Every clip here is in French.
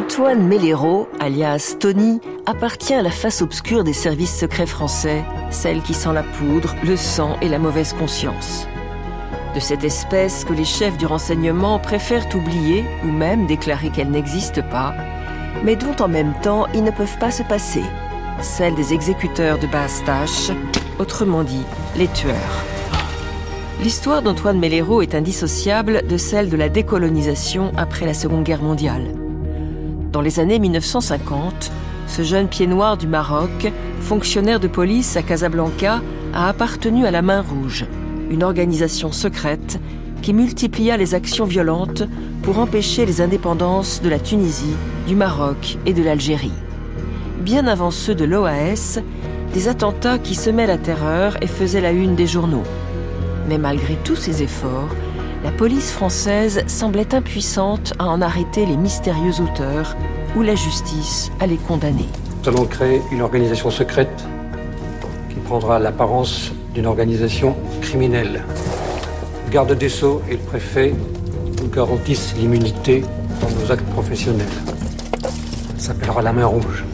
Antoine Mellero, alias Tony, appartient à la face obscure des services secrets français, celle qui sent la poudre, le sang et la mauvaise conscience. De cette espèce que les chefs du renseignement préfèrent oublier ou même déclarer qu'elle n'existe pas, mais dont en même temps ils ne peuvent pas se passer, celle des exécuteurs de basse tâche, autrement dit les tueurs. L'histoire d'Antoine Mellero est indissociable de celle de la décolonisation après la Seconde Guerre mondiale. Dans les années 1950, ce jeune pied noir du Maroc, fonctionnaire de police à Casablanca, a appartenu à la Main Rouge, une organisation secrète qui multiplia les actions violentes pour empêcher les indépendances de la Tunisie, du Maroc et de l'Algérie. Bien avant ceux de l'OAS, des attentats qui semaient la terreur et faisaient la une des journaux. Mais malgré tous ces efforts, la police française semblait impuissante à en arrêter les mystérieux auteurs ou la justice à les condamner. Nous allons créer une organisation secrète qui prendra l'apparence d'une organisation criminelle. Le garde des Sceaux et le préfet nous garantissent l'immunité dans nos actes professionnels. Ça s'appellera la main rouge.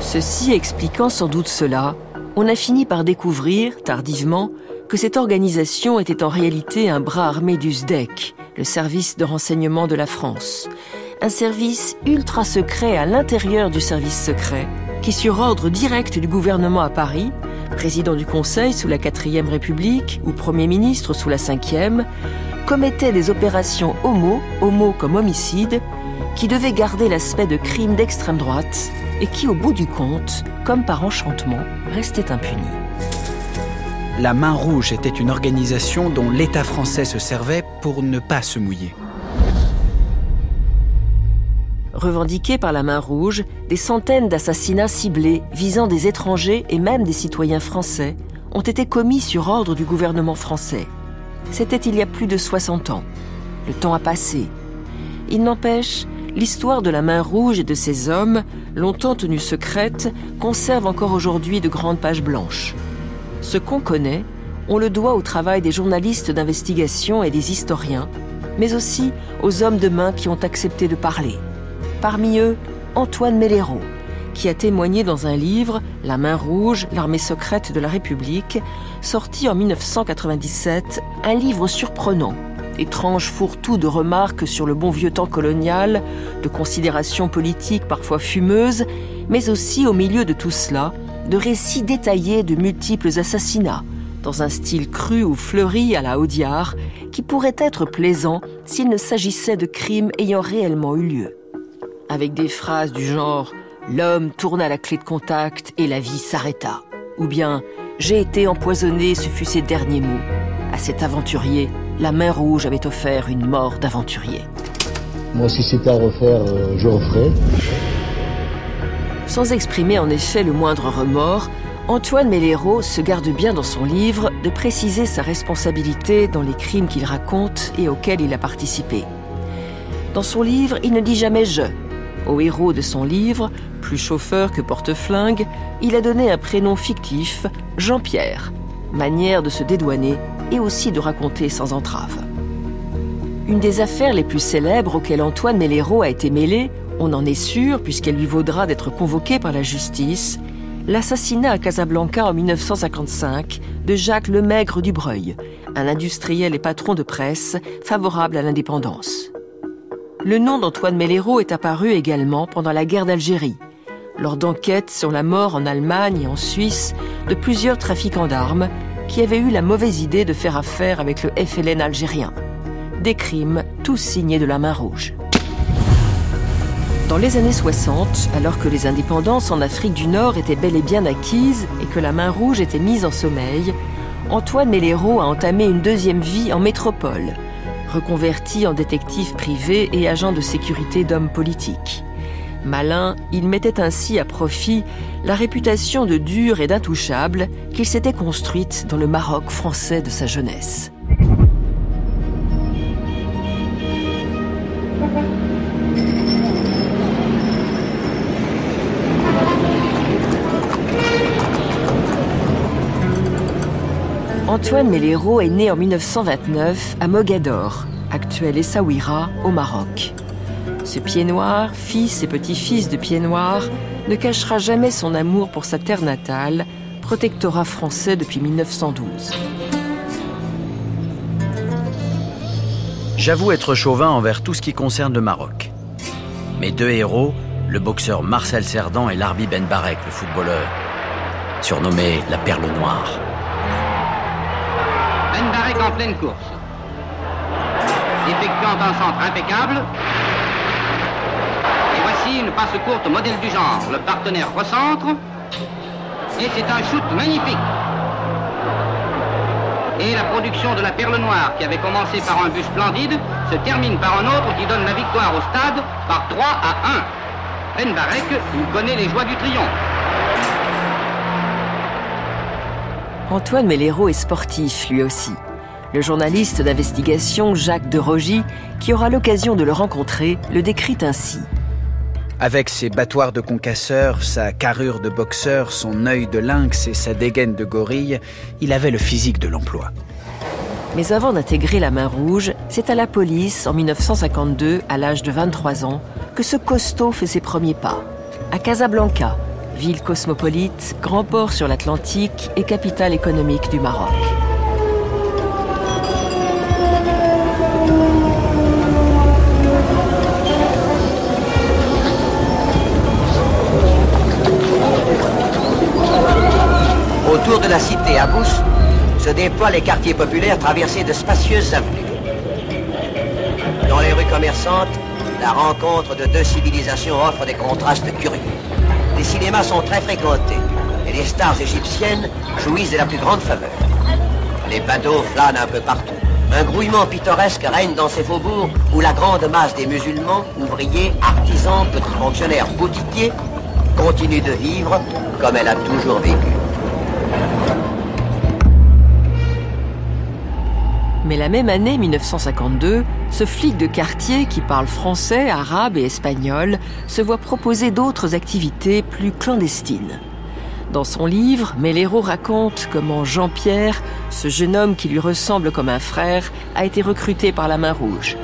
Ceci expliquant sans doute cela, on a fini par découvrir, tardivement, que cette organisation était en réalité un bras armé du SDEC, le service de renseignement de la France. Un service ultra secret à l'intérieur du service secret, qui sur ordre direct du gouvernement à Paris, président du Conseil sous la 4ème République ou Premier ministre sous la 5e, commettait des opérations homo, homo comme homicide, qui devaient garder l'aspect de crimes d'extrême droite et qui, au bout du compte, comme par enchantement, restaient impunis. La Main Rouge était une organisation dont l'État français se servait pour ne pas se mouiller. Revendiqués par la Main Rouge, des centaines d'assassinats ciblés visant des étrangers et même des citoyens français ont été commis sur ordre du gouvernement français. C'était il y a plus de 60 ans. Le temps a passé. Il n'empêche, l'histoire de la Main Rouge et de ses hommes, longtemps tenue secrète, conserve encore aujourd'hui de grandes pages blanches. Ce qu'on connaît, on le doit au travail des journalistes d'investigation et des historiens, mais aussi aux hommes de main qui ont accepté de parler. Parmi eux, Antoine Mellero, qui a témoigné dans un livre, La main rouge, l'armée secrète de la République, sorti en 1997, un livre surprenant, étrange fourre-tout de remarques sur le bon vieux temps colonial, de considérations politiques parfois fumeuses, mais aussi au milieu de tout cela, de récits détaillés de multiples assassinats, dans un style cru ou fleuri à la Audiard, qui pourrait être plaisant s'il ne s'agissait de crimes ayant réellement eu lieu. Avec des phrases du genre L'homme tourna la clé de contact et la vie s'arrêta. Ou bien J'ai été empoisonné, ce fut ses derniers mots. À cet aventurier, la main rouge avait offert une mort d'aventurier. Moi, si c'était à refaire, euh, je referais. Sans exprimer en effet le moindre remords, Antoine Mellero se garde bien dans son livre de préciser sa responsabilité dans les crimes qu'il raconte et auxquels il a participé. Dans son livre, il ne dit jamais je. Au héros de son livre, plus chauffeur que porte-flingue, il a donné un prénom fictif, Jean-Pierre, manière de se dédouaner et aussi de raconter sans entrave. Une des affaires les plus célèbres auxquelles Antoine Mellero a été mêlé, on en est sûr puisqu'elle lui vaudra d'être convoqué par la justice, l'assassinat à Casablanca en 1955 de Jacques Lemaigre du Breuil, un industriel et patron de presse favorable à l'indépendance. Le nom d'Antoine Mellero est apparu également pendant la guerre d'Algérie, lors d'enquêtes sur la mort en Allemagne et en Suisse de plusieurs trafiquants d'armes qui avaient eu la mauvaise idée de faire affaire avec le FLN algérien. Des crimes tous signés de la main rouge. Dans les années 60, alors que les indépendances en Afrique du Nord étaient bel et bien acquises et que la main rouge était mise en sommeil, Antoine Mellero a entamé une deuxième vie en métropole, reconverti en détective privé et agent de sécurité d'hommes politiques. Malin, il mettait ainsi à profit la réputation de dur et d'intouchable qu'il s'était construite dans le Maroc français de sa jeunesse. Antoine Mellero est né en 1929 à Mogador, actuel Essaouira, au Maroc. Ce pied noir, fils et petit-fils de pied noir, ne cachera jamais son amour pour sa terre natale, protectorat français depuis 1912. J'avoue être chauvin envers tout ce qui concerne le Maroc. Mes deux héros, le boxeur Marcel Cerdan et Larbi Ben Barek, le footballeur, surnommé la Perle Noire. En pleine course. Effectuant un centre impeccable. Et voici une passe courte modèle du genre. Le partenaire recentre. Et c'est un shoot magnifique. Et la production de la Perle Noire, qui avait commencé par un but splendide, se termine par un autre qui donne la victoire au stade par 3 à 1. Ben Barek, il connaît les joies du triomphe. Antoine Mellero est sportif, lui aussi. Le journaliste d'investigation Jacques de Rogy, qui aura l'occasion de le rencontrer, le décrit ainsi. Avec ses battoirs de concasseur, sa carrure de boxeur, son œil de lynx et sa dégaine de gorille, il avait le physique de l'emploi. Mais avant d'intégrer la main rouge, c'est à la police, en 1952, à l'âge de 23 ans, que ce costaud fait ses premiers pas. À Casablanca, ville cosmopolite, grand port sur l'Atlantique et capitale économique du Maroc. Autour de la cité à Bous se déploient les quartiers populaires traversés de spacieuses avenues. Dans les rues commerçantes, la rencontre de deux civilisations offre des contrastes curieux. Les cinémas sont très fréquentés et les stars égyptiennes jouissent de la plus grande faveur. Les badauds flânent un peu partout. Un grouillement pittoresque règne dans ces faubourgs où la grande masse des musulmans, ouvriers, artisans, petits fonctionnaires, boutiquiers continue de vivre comme elle a toujours vécu. Mais la même année 1952, ce flic de quartier qui parle français, arabe et espagnol se voit proposer d'autres activités plus clandestines. Dans son livre, Mellero raconte comment Jean-Pierre, ce jeune homme qui lui ressemble comme un frère, a été recruté par la main rouge.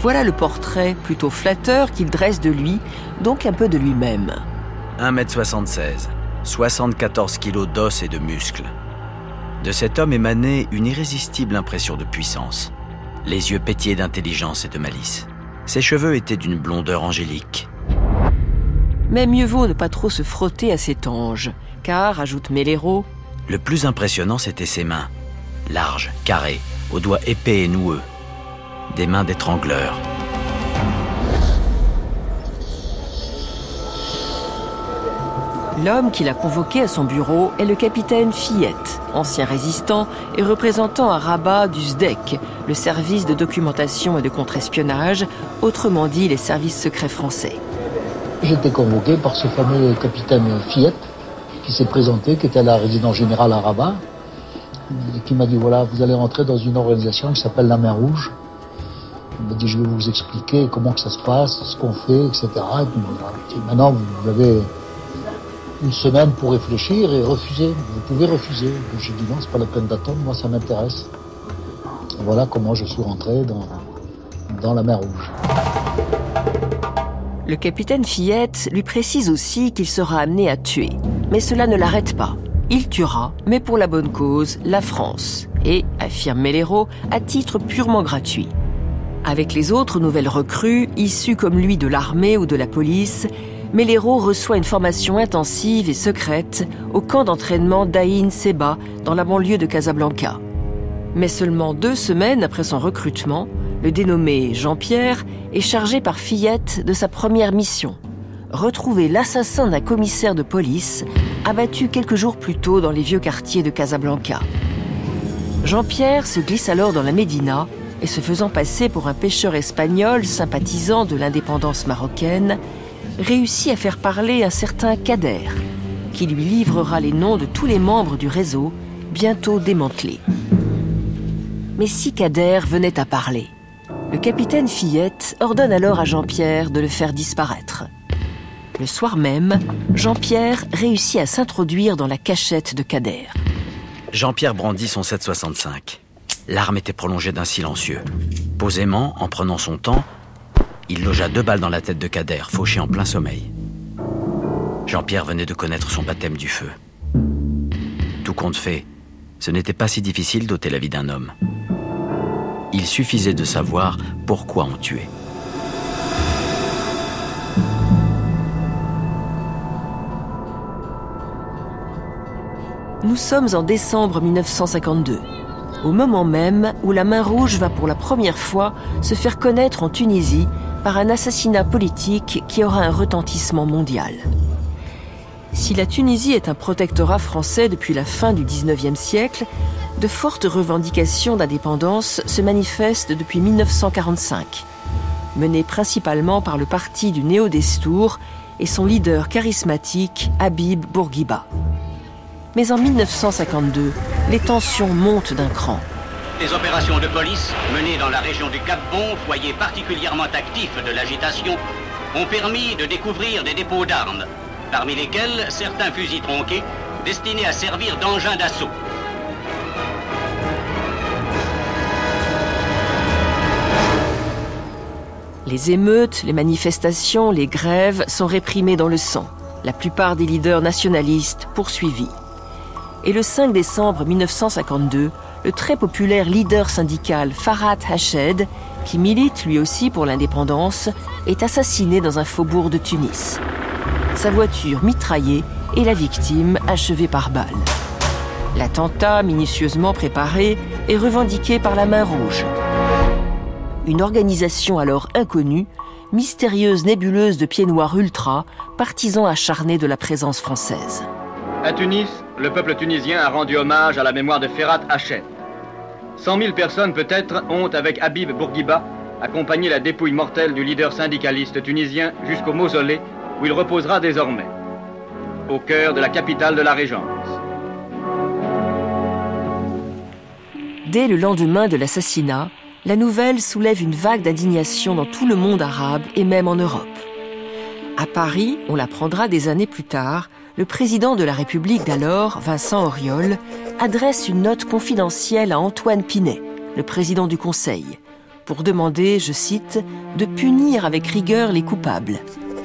Voilà le portrait plutôt flatteur qu'il dresse de lui, donc un peu de lui-même. 1m76, 74 kg d'os et de muscles. De cet homme émanait une irrésistible impression de puissance. Les yeux pétillaient d'intelligence et de malice. Ses cheveux étaient d'une blondeur angélique. Mais mieux vaut ne pas trop se frotter à cet ange, car, ajoute Mellero, Le plus impressionnant, c'étaient ses mains. Larges, carrées, aux doigts épais et noueux. Des mains d'étrangleur. L'homme qu'il a convoqué à son bureau est le capitaine Fillette, ancien résistant et représentant à Rabat du SDEC, le service de documentation et de contre-espionnage, autrement dit les services secrets français. J'étais convoqué par ce fameux capitaine Fillette qui s'est présenté, qui était à la résidence générale à Rabat, et qui m'a dit voilà, vous allez rentrer dans une organisation qui s'appelle la Main Rouge. Il m'a dit je vais vous expliquer comment que ça se passe, ce qu'on fait, etc. Et puis, maintenant vous avez une semaine pour réfléchir et refuser. Vous pouvez refuser. J'ai dit non, c'est pas la peine d'attendre, moi ça m'intéresse. Voilà comment je suis rentré dans, dans la mer Rouge. Le capitaine Fillette lui précise aussi qu'il sera amené à tuer. Mais cela ne l'arrête pas. Il tuera, mais pour la bonne cause, la France. Et, affirme Mellero, à titre purement gratuit. Avec les autres nouvelles recrues, issues comme lui de l'armée ou de la police, Mellero reçoit une formation intensive et secrète au camp d'entraînement d'Aïn Seba, dans la banlieue de Casablanca. Mais seulement deux semaines après son recrutement, le dénommé Jean-Pierre est chargé par Fillette de sa première mission retrouver l'assassin d'un commissaire de police abattu quelques jours plus tôt dans les vieux quartiers de Casablanca. Jean-Pierre se glisse alors dans la Médina et se faisant passer pour un pêcheur espagnol sympathisant de l'indépendance marocaine, réussit à faire parler un certain Kader, qui lui livrera les noms de tous les membres du réseau, bientôt démantelé. Mais si Kader venait à parler, le capitaine Fillette ordonne alors à Jean-Pierre de le faire disparaître. Le soir même, Jean-Pierre réussit à s'introduire dans la cachette de Kader. Jean-Pierre brandit son 765. L'arme était prolongée d'un silencieux. Posément, en prenant son temps, il logea deux balles dans la tête de Kader, fauché en plein sommeil. Jean-Pierre venait de connaître son baptême du feu. Tout compte fait, ce n'était pas si difficile d'ôter la vie d'un homme. Il suffisait de savoir pourquoi on tuait. Nous sommes en décembre 1952, au moment même où la main rouge va pour la première fois se faire connaître en Tunisie par un assassinat politique qui aura un retentissement mondial. Si la Tunisie est un protectorat français depuis la fin du 19e siècle, de fortes revendications d'indépendance se manifestent depuis 1945, menées principalement par le parti du Néo-Destour et son leader charismatique Habib Bourguiba. Mais en 1952, les tensions montent d'un cran. Des opérations de police menées dans la région du Cap Bon, foyer particulièrement actif de l'agitation, ont permis de découvrir des dépôts d'armes, parmi lesquels certains fusils tronqués destinés à servir d'engins d'assaut. Les émeutes, les manifestations, les grèves sont réprimées dans le sang. La plupart des leaders nationalistes poursuivis et le 5 décembre 1952, le très populaire leader syndical Farhat Hached, qui milite lui aussi pour l'indépendance, est assassiné dans un faubourg de Tunis. Sa voiture mitraillée et la victime achevée par balle. L'attentat, minutieusement préparé, est revendiqué par la Main Rouge. Une organisation alors inconnue, mystérieuse nébuleuse de pieds noirs ultra, partisans acharnés de la présence française. À Tunis, le peuple tunisien a rendu hommage à la mémoire de Ferhat Hachet. 100 000 personnes peut-être ont, avec Habib Bourguiba, accompagné la dépouille mortelle du leader syndicaliste tunisien jusqu'au mausolée où il reposera désormais, au cœur de la capitale de la Régence. Dès le lendemain de l'assassinat, la nouvelle soulève une vague d'indignation dans tout le monde arabe et même en Europe. À Paris, on l'apprendra des années plus tard, le président de la République d'alors, Vincent Auriol, adresse une note confidentielle à Antoine Pinet, le président du Conseil, pour demander, je cite, de punir avec rigueur les coupables.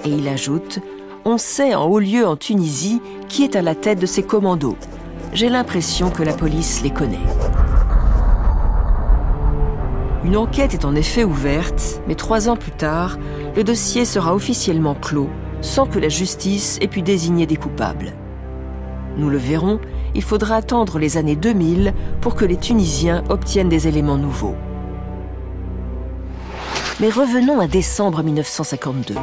Et il ajoute On sait en haut lieu en Tunisie qui est à la tête de ces commandos. J'ai l'impression que la police les connaît. Une enquête est en effet ouverte, mais trois ans plus tard, le dossier sera officiellement clos sans que la justice ait pu désigner des coupables. Nous le verrons, il faudra attendre les années 2000 pour que les Tunisiens obtiennent des éléments nouveaux. Mais revenons à décembre 1952.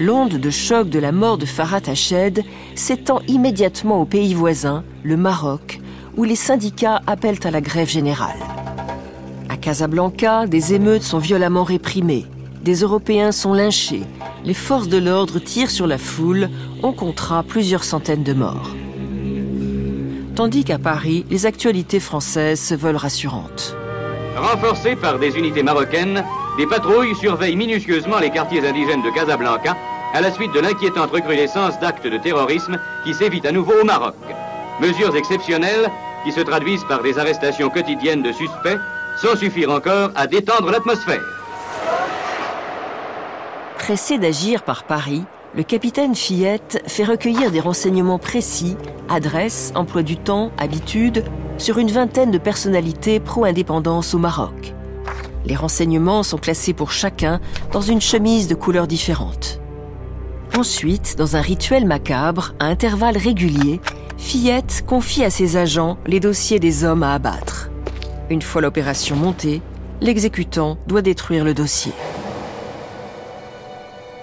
L'onde de choc de la mort de Farhat Hached s'étend immédiatement au pays voisin, le Maroc, où les syndicats appellent à la grève générale. À Casablanca, des émeutes sont violemment réprimées, des Européens sont lynchés, les forces de l'ordre tirent sur la foule, on comptera plusieurs centaines de morts. Tandis qu'à Paris, les actualités françaises se veulent rassurantes. Renforcées par des unités marocaines, des patrouilles surveillent minutieusement les quartiers indigènes de Casablanca à la suite de l'inquiétante recrudescence d'actes de terrorisme qui sévit à nouveau au Maroc. Mesures exceptionnelles qui se traduisent par des arrestations quotidiennes de suspects sans suffire encore à détendre l'atmosphère. Pressé d'agir par Paris, le capitaine Fillette fait recueillir des renseignements précis, adresses, emploi du temps, habitudes, sur une vingtaine de personnalités pro-indépendance au Maroc. Les renseignements sont classés pour chacun dans une chemise de couleurs différentes. Ensuite, dans un rituel macabre, à intervalles réguliers, Fillette confie à ses agents les dossiers des hommes à abattre. Une fois l'opération montée, l'exécutant doit détruire le dossier.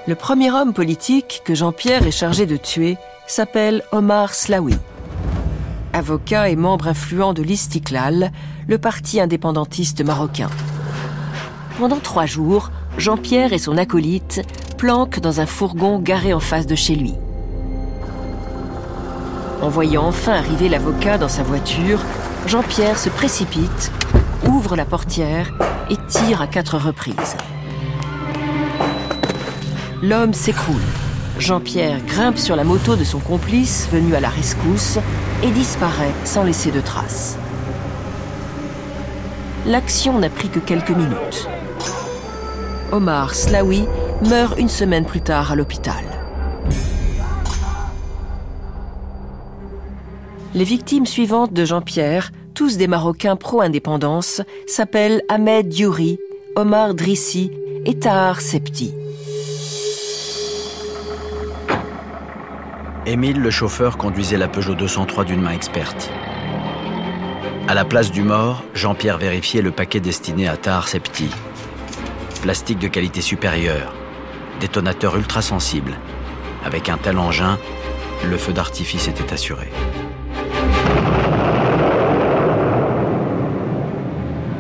Le premier homme politique que Jean-Pierre est chargé de tuer s'appelle Omar Slaoui. Avocat et membre influent de l'Istiklal, le parti indépendantiste marocain. Pendant trois jours, Jean-Pierre et son acolyte planquent dans un fourgon garé en face de chez lui. En voyant enfin arriver l'avocat dans sa voiture, Jean-Pierre se précipite, ouvre la portière et tire à quatre reprises. L'homme s'écroule. Jean-Pierre grimpe sur la moto de son complice venu à la rescousse et disparaît sans laisser de traces. L'action n'a pris que quelques minutes. Omar Slaoui, meurt une semaine plus tard à l'hôpital. Les victimes suivantes de Jean-Pierre, tous des Marocains pro-indépendance, s'appellent Ahmed Diouri, Omar Drissi et Tahar Septi. Émile, le chauffeur, conduisait la Peugeot 203 d'une main experte. À la place du mort, Jean-Pierre vérifiait le paquet destiné à Tahar Septi. Plastique de qualité supérieure, détonateur ultra sensible. Avec un tel engin, le feu d'artifice était assuré.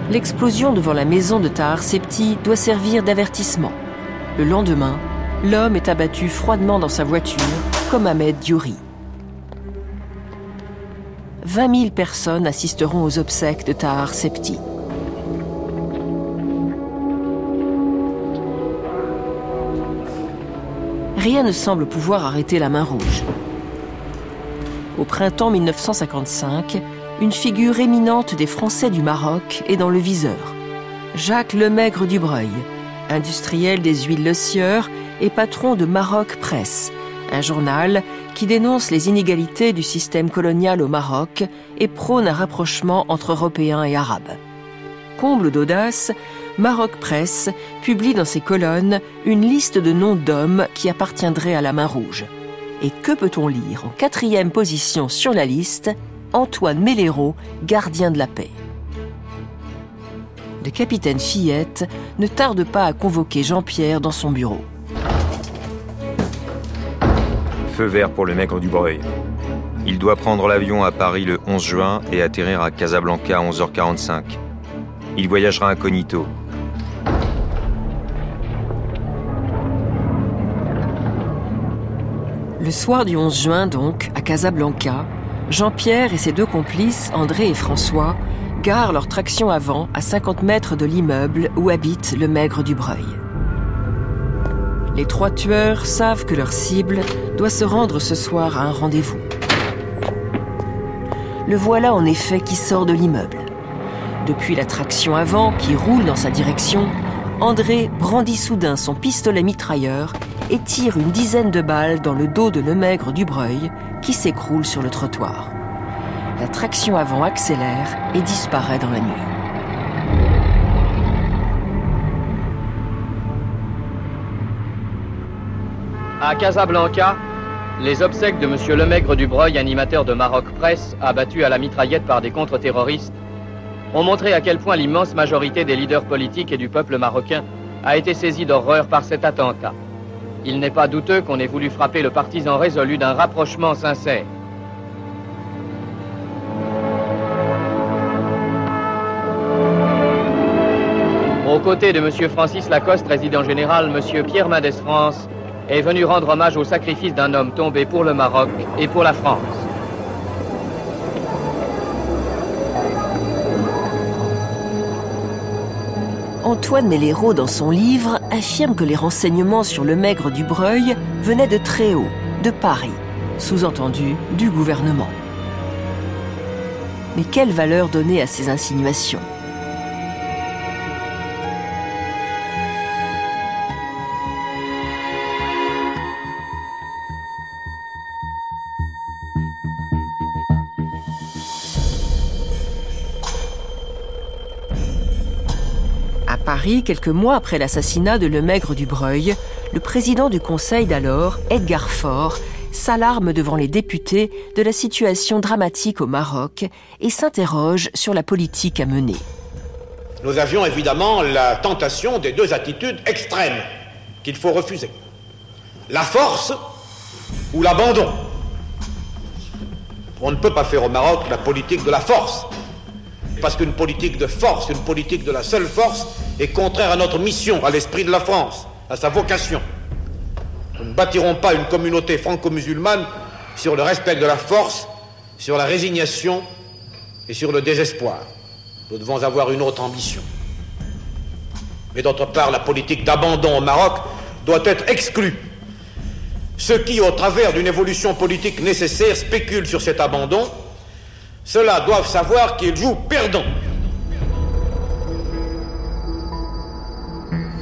L'explosion devant la maison de Tahar Septi doit servir d'avertissement. Le lendemain, l'homme est abattu froidement dans sa voiture, comme Ahmed Diouri. 20 000 personnes assisteront aux obsèques de Tahar Septi. Rien ne semble pouvoir arrêter la main rouge. Au printemps 1955, une figure éminente des Français du Maroc est dans le viseur. Jacques Lemaigre Dubreuil, industriel des huiles Le Sieur et patron de Maroc Presse, un journal qui dénonce les inégalités du système colonial au Maroc et prône un rapprochement entre Européens et Arabes. Comble d'audace, Maroc Presse publie dans ses colonnes une liste de noms d'hommes qui appartiendraient à la main rouge. Et que peut-on lire en quatrième position sur la liste? Antoine Melléraud, gardien de la paix. Le capitaine Fillette ne tarde pas à convoquer Jean-Pierre dans son bureau. Feu vert pour le maigre du Breuil. Il doit prendre l'avion à Paris le 11 juin et atterrir à Casablanca à 11h45. Il voyagera incognito. Le soir du 11 juin, donc, à Casablanca, Jean-Pierre et ses deux complices, André et François, garent leur traction avant à 50 mètres de l'immeuble où habite le maigre du Breuil. Les trois tueurs savent que leur cible doit se rendre ce soir à un rendez-vous. Le voilà en effet qui sort de l'immeuble. Depuis la traction avant qui roule dans sa direction, André brandit soudain son pistolet mitrailleur et tire une dizaine de balles dans le dos de Lemaigre du Breuil qui s'écroule sur le trottoir. La traction avant accélère et disparaît dans la nuit. À Casablanca, les obsèques de M. Lemaigre du Breuil, animateur de Maroc Presse, abattu à la mitraillette par des contre-terroristes, ont montré à quel point l'immense majorité des leaders politiques et du peuple marocain a été saisie d'horreur par cet attentat. Il n'est pas douteux qu'on ait voulu frapper le partisan résolu d'un rapprochement sincère. Aux côtés de M. Francis Lacoste, résident général, M. Pierre Mendès France est venu rendre hommage au sacrifice d'un homme tombé pour le Maroc et pour la France. Antoine Melléraud, dans son livre, affirme que les renseignements sur le maigre du Breuil venaient de très haut, de Paris, sous-entendu du gouvernement. Mais quelle valeur donner à ces insinuations? Quelques mois après l'assassinat de Lemaigre du Breuil, le président du Conseil d'alors, Edgar Faure, s'alarme devant les députés de la situation dramatique au Maroc et s'interroge sur la politique à mener. Nous avions évidemment la tentation des deux attitudes extrêmes qu'il faut refuser. La force ou l'abandon. On ne peut pas faire au Maroc la politique de la force. Parce qu'une politique de force, une politique de la seule force, est contraire à notre mission, à l'esprit de la France, à sa vocation. Nous ne bâtirons pas une communauté franco-musulmane sur le respect de la force, sur la résignation et sur le désespoir. Nous devons avoir une autre ambition. Mais d'autre part, la politique d'abandon au Maroc doit être exclue. Ceux qui, au travers d'une évolution politique nécessaire, spéculent sur cet abandon, ceux-là doivent savoir qu'ils jouent perdant.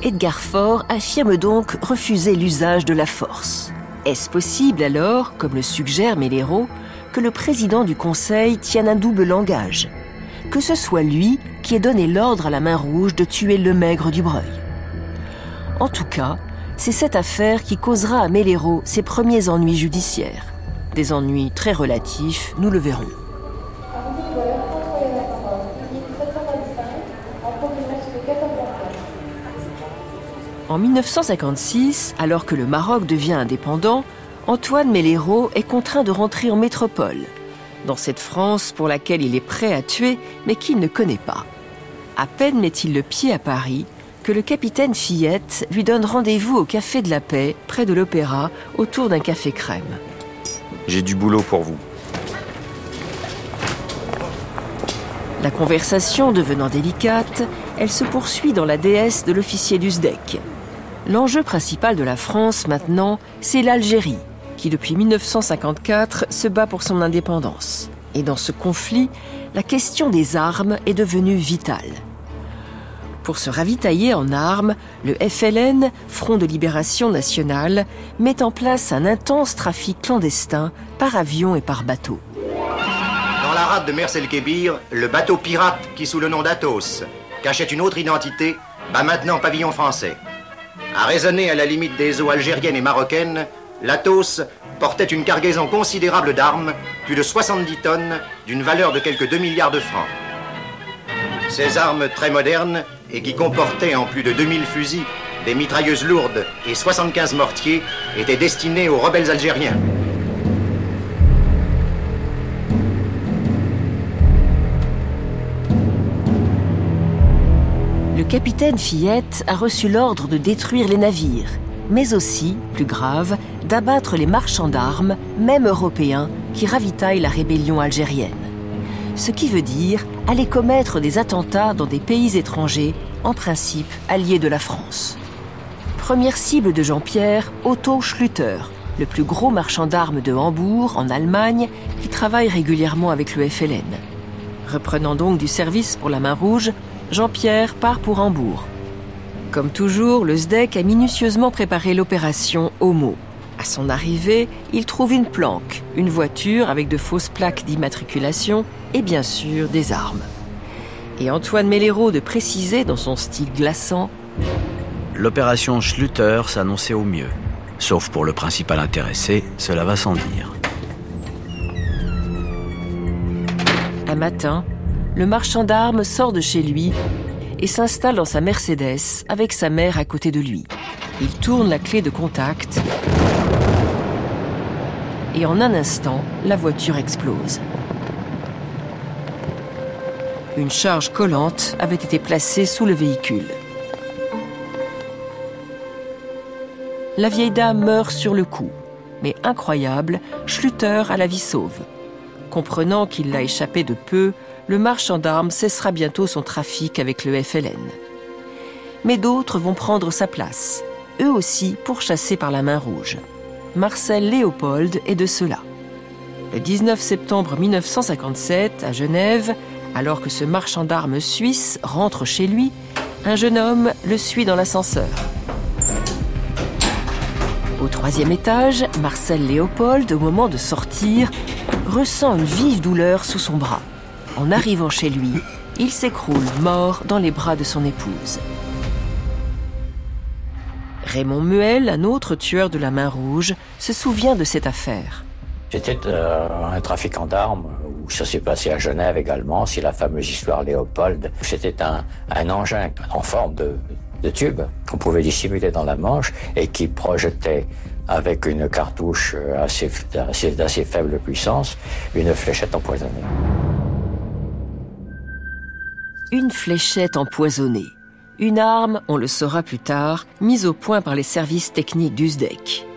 Edgar Faure affirme donc refuser l'usage de la force. Est-ce possible alors, comme le suggère Méléro, que le président du Conseil tienne un double langage? Que ce soit lui qui ait donné l'ordre à la main rouge de tuer le maigre du Breuil. En tout cas, c'est cette affaire qui causera à Méléro ses premiers ennuis judiciaires. Des ennuis très relatifs, nous le verrons. En 1956, alors que le Maroc devient indépendant, Antoine Méléro est contraint de rentrer en métropole, dans cette France pour laquelle il est prêt à tuer mais qu'il ne connaît pas. À peine met-il le pied à Paris que le capitaine Fillette lui donne rendez-vous au Café de la Paix, près de l'Opéra, autour d'un café crème. J'ai du boulot pour vous. La conversation devenant délicate, elle se poursuit dans la déesse de l'officier du SDEC. L'enjeu principal de la France maintenant, c'est l'Algérie, qui depuis 1954 se bat pour son indépendance. Et dans ce conflit, la question des armes est devenue vitale. Pour se ravitailler en armes, le FLN, Front de Libération Nationale, met en place un intense trafic clandestin par avion et par bateau. Dans la rade de Mersel Kébir, le bateau pirate qui, sous le nom d'Athos, cachait une autre identité, bat maintenant pavillon français. À raisonner à la limite des eaux algériennes et marocaines, l'Athos portait une cargaison considérable d'armes, plus de 70 tonnes, d'une valeur de quelques 2 milliards de francs. Ces armes très modernes et qui comportaient en plus de 2000 fusils, des mitrailleuses lourdes et 75 mortiers étaient destinées aux rebelles algériens. Capitaine Fillette a reçu l'ordre de détruire les navires, mais aussi, plus grave, d'abattre les marchands d'armes, même européens, qui ravitaillent la rébellion algérienne. Ce qui veut dire aller commettre des attentats dans des pays étrangers, en principe alliés de la France. Première cible de Jean-Pierre, Otto Schlüter, le plus gros marchand d'armes de Hambourg, en Allemagne, qui travaille régulièrement avec le FLN. Reprenant donc du service pour la Main Rouge, Jean-Pierre part pour Hambourg. Comme toujours, le SDEC a minutieusement préparé l'opération Homo. À son arrivée, il trouve une planque, une voiture avec de fausses plaques d'immatriculation et bien sûr des armes. Et Antoine Méléro de préciser dans son style glaçant L'opération Schluter s'annonçait au mieux. Sauf pour le principal intéressé, cela va sans dire. Un matin, le marchand d'armes sort de chez lui et s'installe dans sa Mercedes avec sa mère à côté de lui. Il tourne la clé de contact et en un instant, la voiture explose. Une charge collante avait été placée sous le véhicule. La vieille dame meurt sur le coup, mais incroyable, Schluter a la vie sauve. Comprenant qu'il l'a échappé de peu, le marchand d'armes cessera bientôt son trafic avec le FLN. Mais d'autres vont prendre sa place, eux aussi pourchassés par la main rouge. Marcel Léopold est de cela. Le 19 septembre 1957, à Genève, alors que ce marchand d'armes suisse rentre chez lui, un jeune homme le suit dans l'ascenseur. Au troisième étage, Marcel Léopold, au moment de sortir, ressent une vive douleur sous son bras. En arrivant chez lui, il s'écroule mort dans les bras de son épouse. Raymond Muel, un autre tueur de la main rouge, se souvient de cette affaire. C'était euh, un trafiquant d'armes où ça s'est passé à Genève également. C'est la fameuse histoire Léopold. C'était un, engin en forme de, tube qu'on pouvait dissimuler dans la manche et qui projetait avec une cartouche assez, d'assez faible puissance une fléchette empoisonnée. Une fléchette empoisonnée. Une arme, on le saura plus tard, mise au point par les services techniques d'USDEC.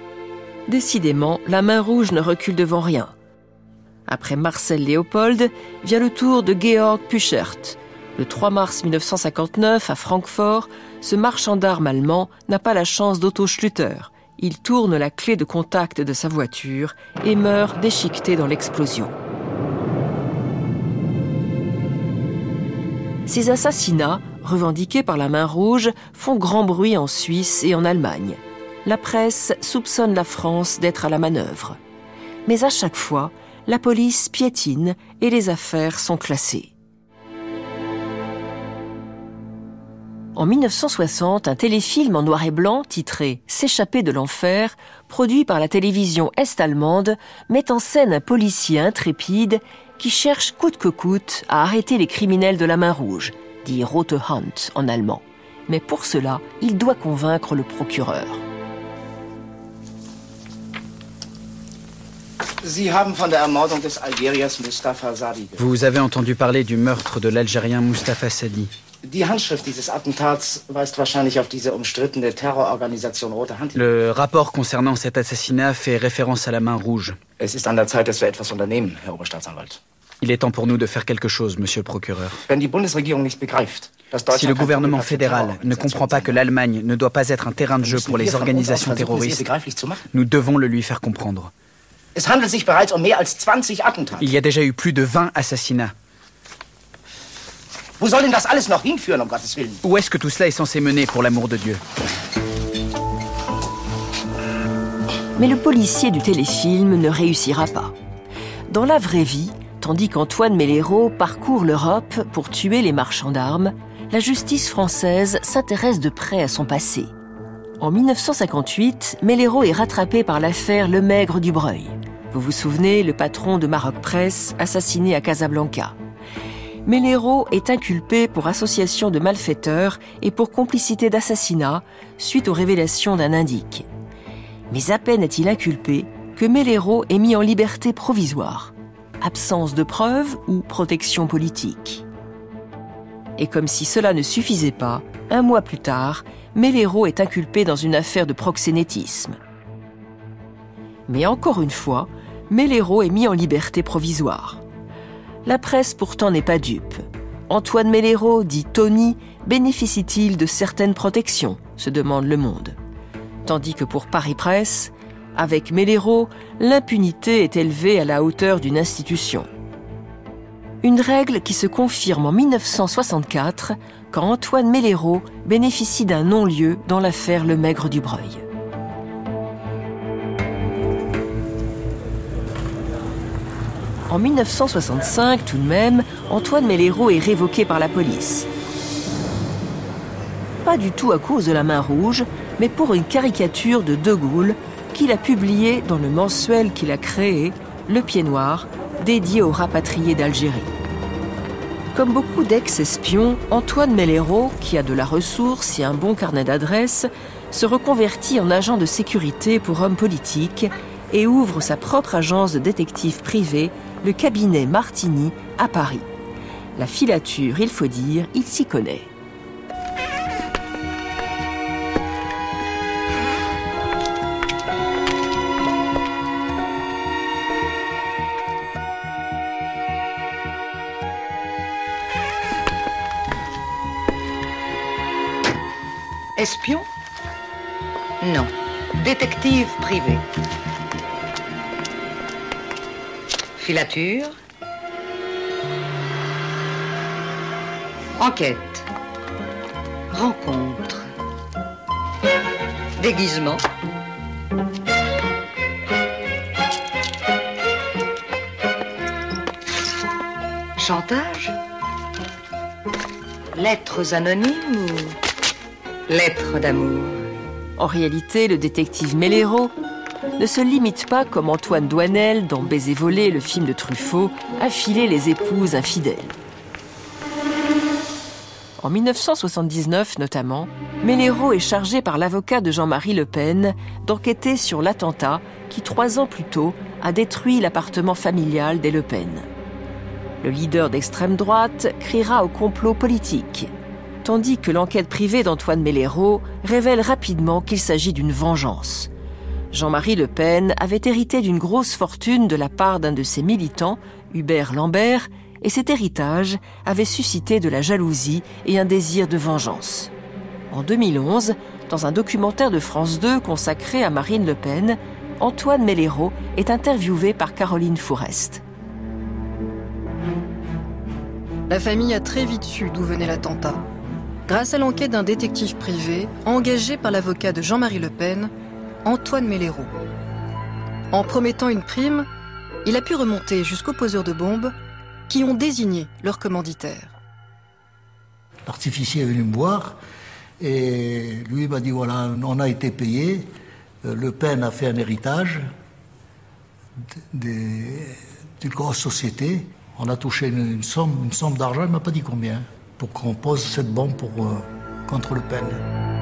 Décidément, la main rouge ne recule devant rien. Après Marcel Léopold, vient le tour de Georg Puchert. Le 3 mars 1959, à Francfort, ce marchand d'armes allemand n'a pas la chance d'Otto Schlüter. Il tourne la clé de contact de sa voiture et meurt déchiqueté dans l'explosion. Ces assassinats revendiqués par la main rouge, font grand bruit en Suisse et en Allemagne. La presse soupçonne la France d'être à la manœuvre. Mais à chaque fois, la police piétine et les affaires sont classées. En 1960, un téléfilm en noir et blanc titré S'échapper de l'enfer, produit par la télévision est-allemande, met en scène un policier intrépide qui cherche coûte que coûte à arrêter les criminels de la main rouge, dit Rote Hand en allemand. Mais pour cela, il doit convaincre le procureur. Vous avez entendu parler du meurtre de l'Algérien Mustafa Sadi. Le rapport concernant cet assassinat fait référence à la main rouge. Il est temps pour nous de faire quelque chose, monsieur le procureur. Si le gouvernement fédéral ne comprend pas que l'Allemagne ne doit pas être un terrain de jeu pour les organisations terroristes, nous devons le lui faire comprendre. Il y a déjà eu plus de 20 assassinats. Wo soll denn das alles noch hinführen, um Gottes Willen? Où est-ce que tout cela est censé mener, pour l'amour de Dieu? Mais le policier du téléfilm ne réussira pas. Dans la vraie vie, tandis qu'Antoine Mellero parcourt l'Europe pour tuer les marchands d'armes, la justice française s'intéresse de près à son passé. En 1958, Mellero est rattrapé par l'affaire Le Maigre du Breuil. Vous vous souvenez, le patron de Maroc Presse, assassiné à Casablanca. Mellero est inculpé pour association de malfaiteurs et pour complicité d'assassinat suite aux révélations d'un indique. Mais à peine est-il inculpé que Mellero est mis en liberté provisoire. Absence de preuves ou protection politique. Et comme si cela ne suffisait pas, un mois plus tard, Mellero est inculpé dans une affaire de proxénétisme. Mais encore une fois, Mellero est mis en liberté provisoire. La presse pourtant n'est pas dupe. Antoine Mellero, dit Tony, bénéficie-t-il de certaines protections se demande Le Monde. Tandis que pour Paris Presse, avec Mellero, l'impunité est élevée à la hauteur d'une institution. Une règle qui se confirme en 1964 quand Antoine Mellero bénéficie d'un non-lieu dans l'affaire Le Maigre du Breuil. En 1965, tout de même, Antoine Mellero est révoqué par la police. Pas du tout à cause de la main rouge, mais pour une caricature de De Gaulle qu'il a publiée dans le mensuel qu'il a créé, Le Pied Noir, dédié aux rapatriés d'Algérie. Comme beaucoup d'ex-espions, Antoine Mellero, qui a de la ressource et un bon carnet d'adresses, se reconvertit en agent de sécurité pour hommes politiques et ouvre sa propre agence de détective privé le cabinet Martini à Paris. La filature, il faut dire, il s'y connaît. Espion? Non. Détective privé. Filature. Enquête. Rencontre. Déguisement. Chantage. Lettres anonymes ou lettres d'amour? En réalité, le détective Mellero ne se limite pas, comme Antoine Douanel dans Baiser volé, le film de Truffaut, à filer les épouses infidèles. En 1979 notamment, Mellero est chargé par l'avocat de Jean-Marie Le Pen d'enquêter sur l'attentat qui, trois ans plus tôt, a détruit l'appartement familial des Le Pen. Le leader d'extrême droite criera au complot politique, tandis que l'enquête privée d'Antoine Mellero révèle rapidement qu'il s'agit d'une vengeance. Jean-Marie Le Pen avait hérité d'une grosse fortune de la part d'un de ses militants, Hubert Lambert, et cet héritage avait suscité de la jalousie et un désir de vengeance. En 2011, dans un documentaire de France 2 consacré à Marine Le Pen, Antoine Mellero est interviewé par Caroline Fourest. La famille a très vite su d'où venait l'attentat. grâce à l'enquête d'un détective privé engagé par l'avocat de Jean-Marie Le Pen, Antoine Mellero. En promettant une prime, il a pu remonter jusqu'aux poseurs de bombes qui ont désigné leur commanditaire. L'artificier est venu me voir et lui m'a dit voilà, on a été payé, euh, Le Pen a fait un héritage d'une grosse société. On a touché une, somme, d'argent, il m'a pas dit combien, pour qu'on pose cette bombe euh, contre Le Pen.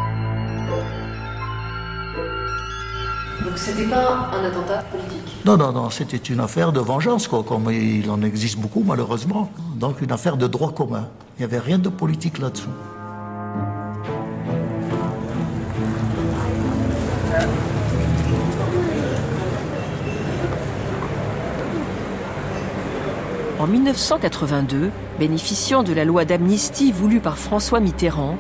Donc c'était pas un attentat politique? Non, non, non, c'était une affaire de vengeance, quoi, comme il en existe beaucoup malheureusement. Donc une affaire de droit commun. Il n'y avait rien de politique là-dessous. En 1982, bénéficiant de la loi d'amnistie voulue par François Mitterrand,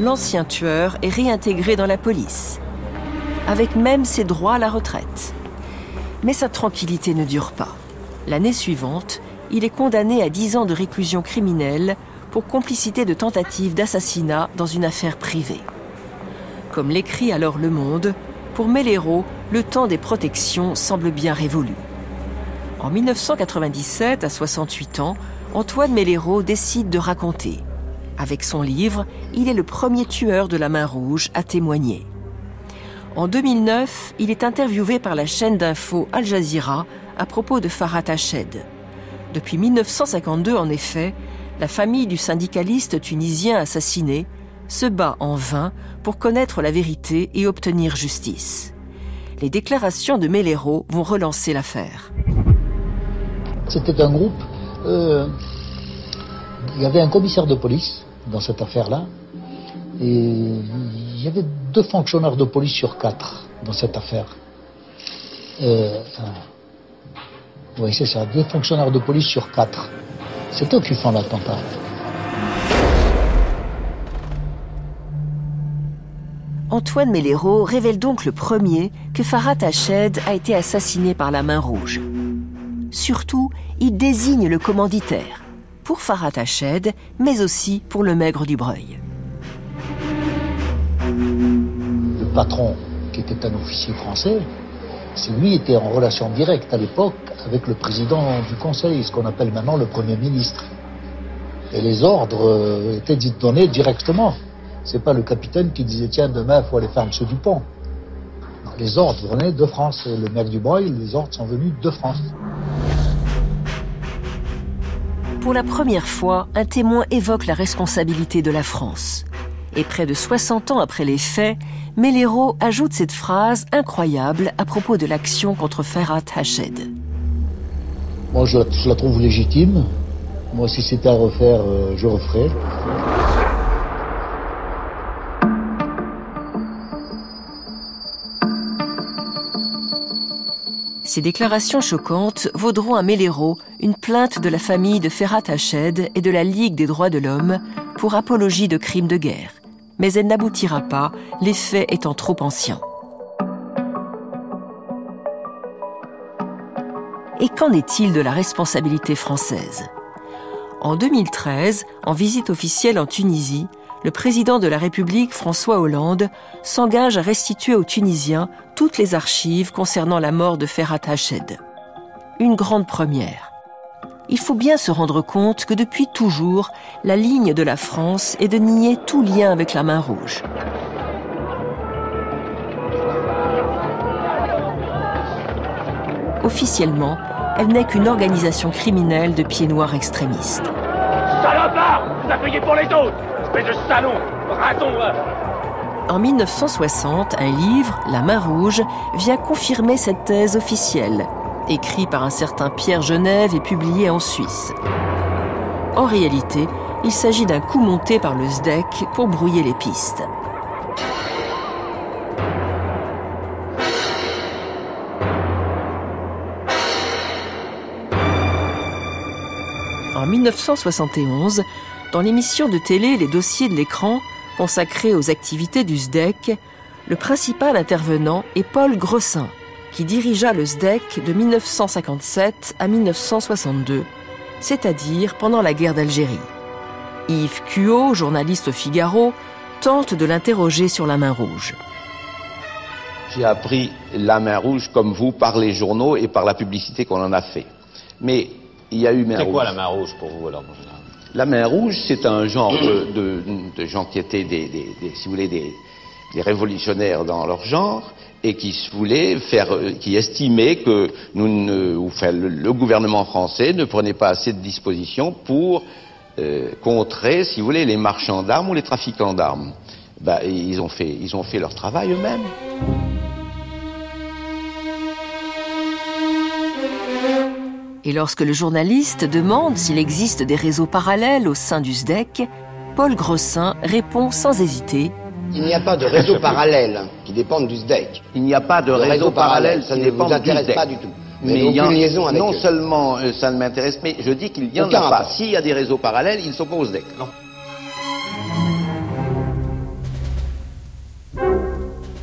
l'ancien tueur est réintégré dans la police, avec même ses droits à la retraite. Mais sa tranquillité ne dure pas. L'année suivante, il est condamné à 10 ans de réclusion criminelle pour complicité de tentative d'assassinat dans une affaire privée. Comme l'écrit alors Le Monde, pour Mellero, le temps des protections semble bien révolu. En 1997, à 68 ans, Antoine Mellero décide de raconter. Avec son livre, il est le premier tueur de la main rouge à témoigner. En 2009, il est interviewé par la chaîne d'info Al Jazeera à propos de Farhat Hached. Depuis 1952, en effet, la famille du syndicaliste tunisien assassiné se bat en vain pour connaître la vérité et obtenir justice. Les déclarations de Mellero vont relancer l'affaire. C'était un groupe. Euh, il y avait un commissaire de police dans cette affaire-là. Et il y avait deux fonctionnaires de police sur quatre dans cette affaire. Euh, oui, c'est ça, deux fonctionnaires de police sur quatre. C'est eux qui font l'attentat. Antoine Mellero révèle donc le premier que Farhat Hached a été assassiné par la main rouge. Surtout, il désigne le commanditaire, pour Farhat Hached, mais aussi pour le maigre du Breuil. Le patron, qui était un officier français, c'est lui était en relation directe à l'époque avec le président du Conseil, ce qu'on appelle maintenant le Premier ministre. Et les ordres euh, étaient donnés directement. C'est pas le capitaine qui disait tiens demain il faut aller faire M. Dupont. les ordres venaient de France. Le maire du les ordres sont venus de France. Pour la première fois, un témoin évoque la responsabilité de la France. Et près de 60 ans après les faits, Mellero ajoute cette phrase incroyable à propos de l'action contre Ferhat Hached. Moi, je la, trouve légitime. Moi, si c'était à refaire, euh, je referais. Ces déclarations choquantes vaudront à Mellero une plainte de la famille de Ferhat Hached et de la Ligue des droits de l'homme pour apologie de crimes de guerre. Mais elle n'aboutira pas, les faits étant trop anciens. Et qu'en est-il de la responsabilité française? En 2013, en visite officielle en Tunisie, le président de la République, François Hollande, s'engage à restituer aux Tunisiens toutes les archives concernant la mort de Ferhat Hached. Une grande première. Il faut bien se rendre compte que depuis toujours, la ligne de la France est de nier tout lien avec la main rouge. Officiellement, elle n'est qu'une organisation criminelle de pieds noirs extrémistes. Salopard Vous avez payé pour les autres Espèce de salon Raton En 1960, un livre, La main rouge, vient confirmer cette thèse officielle, écrit par un certain Pierre Genève et publié en Suisse. En réalité, il s'agit d'un coup monté par le SDEC pour brouiller les pistes. En 1971, dans l'émission de télé Les dossiers de l'écran, consacrée aux activités du SDEC, le principal intervenant est Paul Grossin, qui dirigea le SDEC de 1957 à 1962, c'est-à-dire pendant la guerre d'Algérie. Yves Cuot, journaliste au Figaro, tente de l'interroger sur la main rouge. J'ai appris la main rouge comme vous par les journaux et par la publicité qu'on en a fait. Mais il y a eu main rouge. C'est quoi la main rouge pour vous alors La main rouge, c'est un genre de, gens qui étaient des, si vous voulez, des, révolutionnaires dans leur genre et euh, qui estimaient que le, gouvernement français ne prenait pas assez de dispositions pour euh, contrer, si vous voulez, les marchands d'armes ou les trafiquants d'armes. Ben, ils, ont fait, ils ont fait leur travail eux-mêmes. Et lorsque le journaliste demande s'il existe des réseaux parallèles au sein du SDEC, Paul Grossin répond sans hésiter Il n'y a pas de réseau parallèle qui dépendent du SDEC. Il n'y a pas de réseau, parallèle, ça ne vous intéresse pas du tout. Mais, il y a, liaison avec non seulement euh, ça ne m'intéresse, mais je dis qu'il n'y en a pas. S'il y a des réseaux parallèles, ils sont pas au SDEC. Non.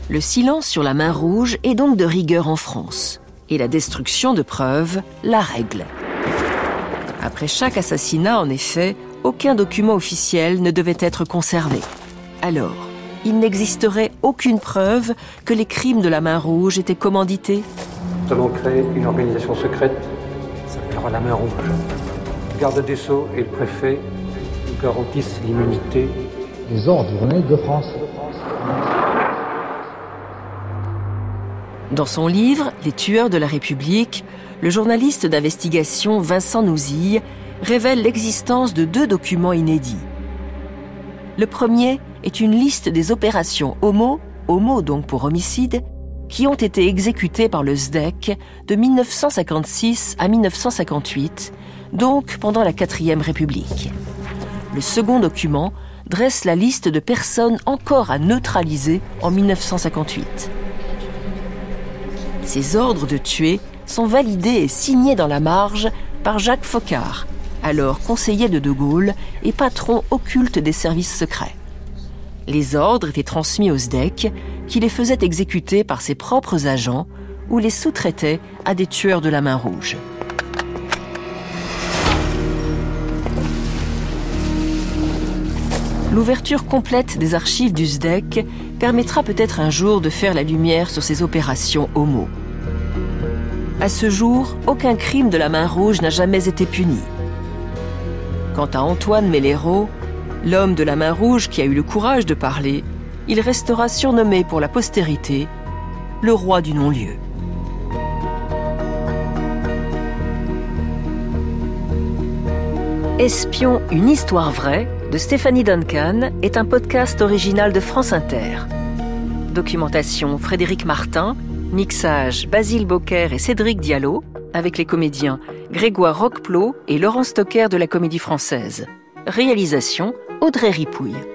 Le silence sur la main rouge est donc de rigueur en France et la destruction de preuves la règle. Après chaque assassinat, en effet, aucun document officiel ne devait être conservé. Alors, il n'existerait aucune preuve que les crimes de la main rouge étaient commandités Nous allons créer une organisation secrète, ça s'appellera la main rouge. Le garde des Sceaux et le préfet nous garantissent l'immunité. Les ordres de France. Dans son livre Les tueurs de la République, le journaliste d'investigation Vincent Nouzille révèle l'existence de deux documents inédits. Le premier est une liste des opérations homo, homo donc pour homicide, qui ont été exécutées par le SDEC de 1956 à 1958, donc pendant la quatrième République. Le second document dresse la liste de personnes encore à neutraliser en 1958. Ces ordres de tuer sont validés et signés dans la marge par Jacques Faucard, alors conseiller de De Gaulle et patron occulte des services secrets. Les ordres étaient transmis au SDEC, qui les faisait exécuter par ses propres agents ou les sous-traitait à des tueurs de la main rouge. L'ouverture complète des archives du SDEC permettra peut-être un jour de faire la lumière sur ces opérations homo. À ce jour, aucun crime de la main rouge n'a jamais été puni. Quant à Antoine Mellero, l'homme de la main rouge qui a eu le courage de parler, il restera surnommé pour la postérité le roi du non-lieu. Espion, une histoire vraie de Stéphanie Duncan est un podcast original de France Inter. Documentation Frédéric Martin, mixage Basile Bocquer et Cédric Diallo, avec les comédiens Grégoire Roqueplot et Laurent Stocker de la Comédie Française. Réalisation Audrey Ripouille.